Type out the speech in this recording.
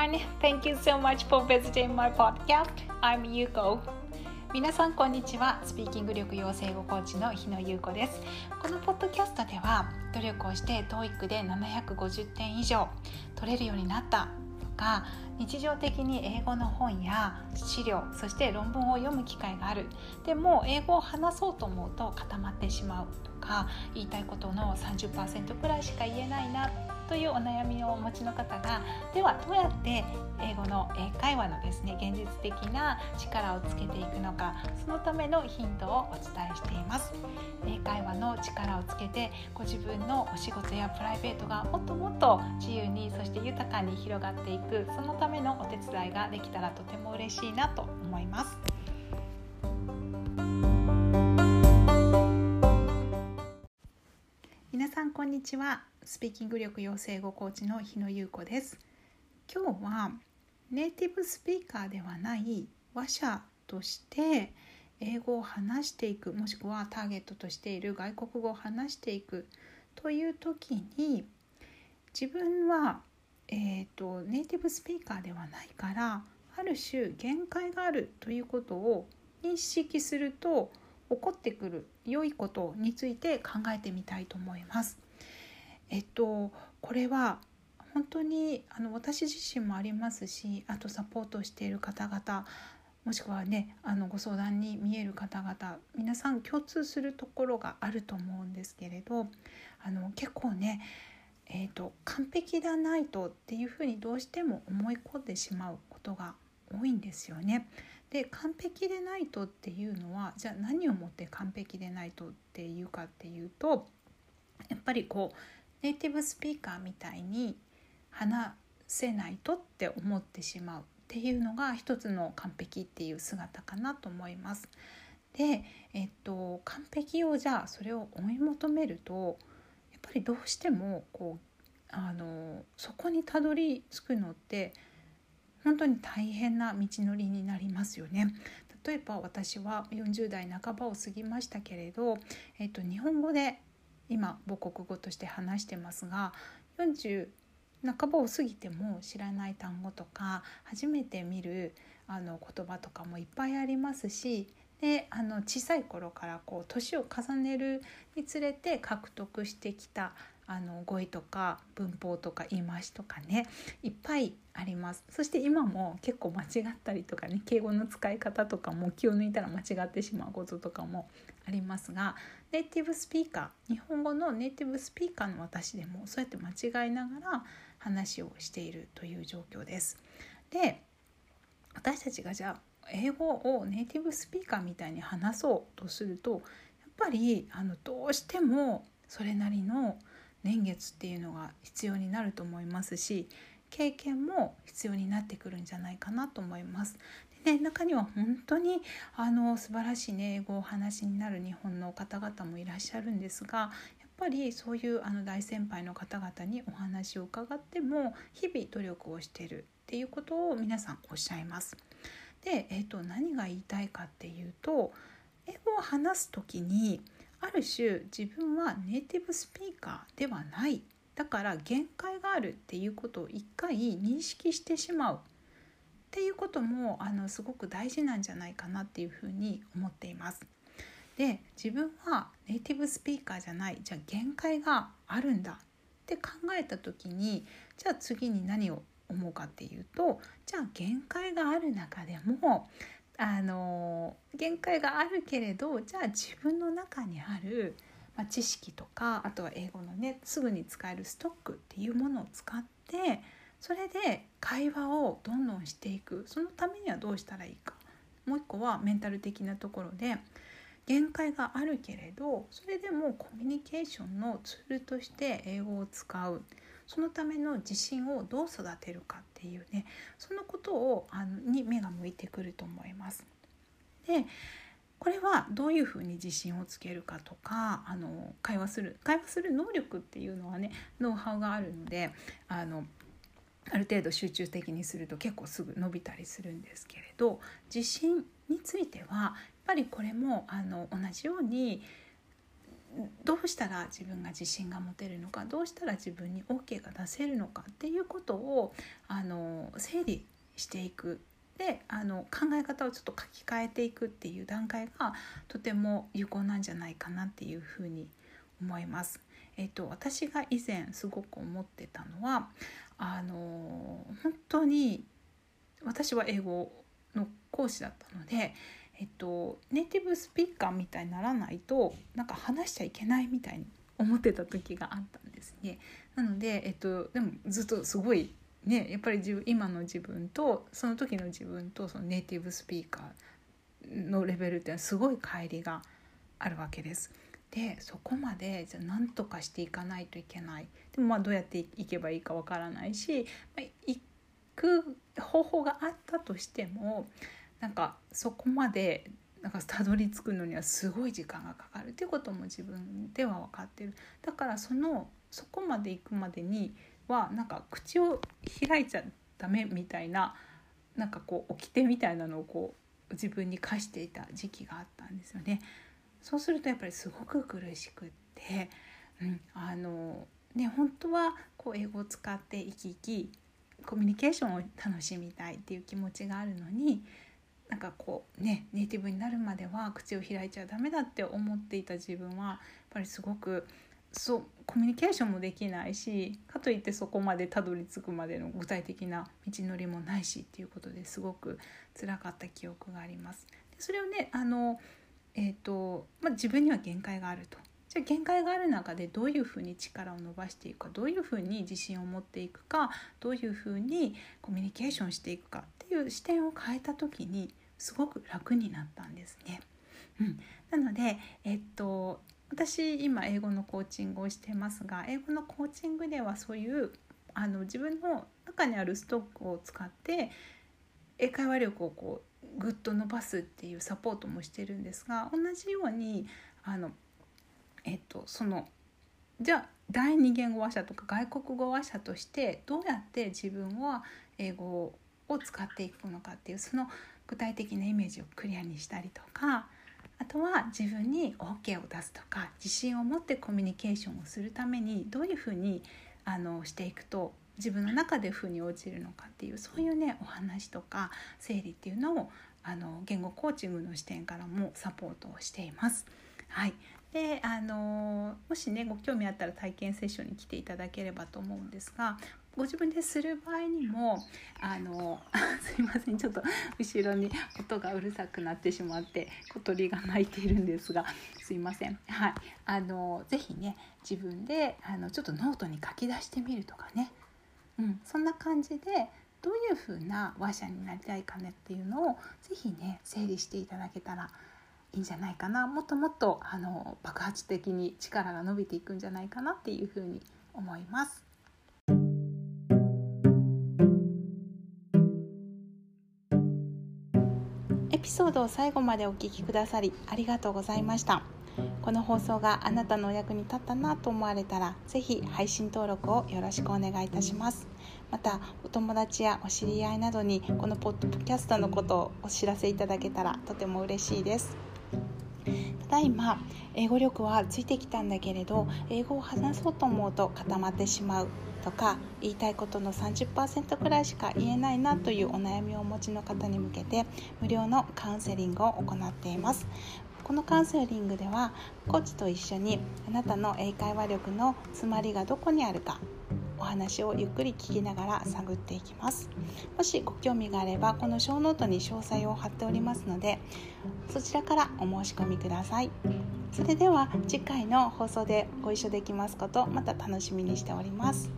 everyone. Thank you so much for visiting my podcast. I'm Yuko. 皆さんこんにちは。スピーキング力養成語コーチの日野優子です。このポッドキャストでは努力をして TOEIC で750点以上取れるようになったとか日常的に英語の本や資料そして論文を読む機会があるでも英語を話そうと思うと固まってしまうとか言いたいことの30%くらいしか言えないなというお悩みをお持ちの方がではどうやって英語の英会話のですね現実的な力をつけていくのかそのためのヒントをお伝えしています。英会話の力をつけてご自分のお仕事やプライベートがもっともっと自由にそして豊かに広がっていくそのためのお手伝いができたらとても嬉しいなと思います。こんにちはスピーキング力養成語コーチの日野優子です今日はネイティブスピーカーではない話者として英語を話していくもしくはターゲットとしている外国語を話していくという時に自分は、えーと、ネイティブスピーカーではないからある種限界があるということを認識すると起こってくる良いことについて考えてみたいと思います。えっとこれは本当にあの私自身もありますしあとサポートしている方々もしくはねあのご相談に見える方々皆さん共通するところがあると思うんですけれどあの結構ねえーと、完璧だないとっていうふうにどうしても思い込んでしまうことが多いんですよね。で完璧でないとっていうのはじゃあ何をもって完璧でないとっていうかっていうとやっぱりこうネイティブスピーカーみたいに話せないとって思ってしまうっていうのが一つの完璧っていう姿かなと思います。で、えっと、完璧をじゃあそれを追い求めるとやっぱりどうしてもこうあのそこにたどり着くのって本当に大変な道のりになりますよね。例えば私は40代半ばを過ぎましたけれど、えっと、日本語で今母国語として話してますが40半ばを過ぎても知らない単語とか初めて見るあの言葉とかもいっぱいありますしであの小さい頃からこう年を重ねるにつれて獲得してきたあの語彙とか文法とか言い回しとかねいっぱいありますそして今も結構間違ったりとかね敬語の使い方とかも気を抜いたら間違ってしまうこととかもありますがネイティブスピーカー日本語のネイティブスピーカーの私でもそうやって間違いながら話をしているという状況です。で私たちがじゃあ英語をネイティブスピーカーみたいに話そうとするとやっぱりあのどうしてもそれなりの年月っていうのが必要になると思いますし経験も必要になってくるんじゃないかなと思います。でね、中には本当にあの素晴らしい、ね、英語をお話になる日本の方々もいらっしゃるんですがやっぱりそういうあの大先輩の方々にお話を伺っても日々努力をしているっていうことを皆さんおっしゃいます。で、えーと何が言いたいかっていうと英語を話す時にある種自分はネイティブスピーカーではないだから限界があるっていうことを一回認識してしまうっていうこともあのすごく大事なんじゃないかなっていうふうに思っています。で自分はネイティブスピーカーじゃないじゃあ限界があるんだって考えた時にじゃあ次に何を思うかっていうとじゃあ限界がある中でもあの限界があるけれどじゃあ自分の中にある、まあ、知識とかあとは英語のねすぐに使えるストックっていうものを使ってそれで会話をどんどんしていく。そのためにはどうしたらいいか。もう一個はメンタル的なところで限界があるけれどそれでもコミュニケーションのツールとして英語を使う。そのための自信をどう育てるかっていうねそのことをあのに目が向いてくると思います。でこれはどういうふうに自信をつけるかとかあの会話する会話する能力っていうのはねノウハウがあるのであのある程度集中的にすると結構すぐ伸びたりするんですけれど自信についてはやっぱりこれもあの同じようにどうしたら自分が自信が持てるのかどうしたら自分に OK が出せるのかっていうことをあの整理していくであの考え方をちょっと書き換えていくっていう段階がとても有効なんじゃないかなっていうふうに思います。えっと、私が以前すごく思ってたのはあの本当に私は英語の講師だったので、えっと、ネイティブスピーカーみたいにならないとなんか話しちゃいけないみたいに思ってた時があったんですね。なので、えっと、でもずっとすごいねやっぱり自分今の自分とその時の自分とそのネイティブスピーカーのレベルっていうのはすごい乖離があるわけです。でそこまでじゃ何とかしていかないといけないでもまあどうやっていけばいいかわからないし、まあ、行く方法があったとしてもなんかそこまでなんかたどり着くのにはすごい時間がかかるっていうことも自分では分かってるだからそのそこまで行くまでにはなんか口を開いちゃダメみたいななんかこう掟みたいなのをこう自分に課していた時期があったんですよね。そうするとやっぱりすごく苦しくって、うん、あのね本当はこう英語を使って生き生きコミュニケーションを楽しみたいっていう気持ちがあるのになんかこうねネイティブになるまでは口を開いちゃダメだって思っていた自分はやっぱりすごくそうコミュニケーションもできないしかといってそこまでたどり着くまでの具体的な道のりもないしっていうことですごく辛かった記憶があります。でそれをねあの、えーとまあ、自分には限界があると。じゃあ限界がある中でどういうふうに力を伸ばしていくかどういうふうに自信を持っていくかどういうふうにコミュニケーションしていくかっていう視点を変えた時にすごく楽になったんですね。うん、なので、えっと、私今英語のコーチングをしてますが英語のコーチングではそういうあの自分の中にあるストックを使って英会話力をこうぐっと伸ばすっていうサポートもしてるんですが同じようにあの、えっと、そのじゃあ第二言語話者とか外国語話者としてどうやって自分は英語を使っていくのかっていうその具体的なイメージをクリアにしたりとかあとは自分に OK を出すとか自信を持ってコミュニケーションをするためにどういうふうにあのしていくと自分の中で腑に落ちるのかっていうそういうねお話とか整理っていうのをあの言語コーチングの視点からもサポートをしています。はい、であのもしねご興味あったら体験セッションに来ていただければと思うんですがご自分でする場合にもあの すいませんちょっと後ろに音がうるさくなってしまって小鳥が鳴いているんですがすいません。はい。あの是非ね自分であのちょっとノートに書き出してみるとかね、うん、そんな感じでどういう風な話者になりたいかねっていうのを是非ね整理していただけたらいいんじゃないかな。もっともっとあの爆発的に力が伸びていくんじゃないかなっていうふうに思います。ピソードを最後までお聞きくださりありがとうございました。この放送があなたのお役に立ったなと思われたら、ぜひ配信登録をよろしくお願いいたします。また、お友達やお知り合いなどにこのポッドキャストのことをお知らせいただけたらとても嬉しいです。ただいま英語力はついてきたんだけれど英語を話そうと思うと固まってしまうとか言いたいことの30%くらいしか言えないなというお悩みをお持ちの方に向けて無料のカウンセリングを行っています。このカウンセリングではコーチと一緒にあなたの英会話力の詰まりがどこにあるかお話をゆっくり聞きながら探っていきます。もしご興味があればこの小ノートに詳細を貼っておりますのでそちらからお申し込みください。それでは次回の放送でご一緒できますことまた楽しみにしております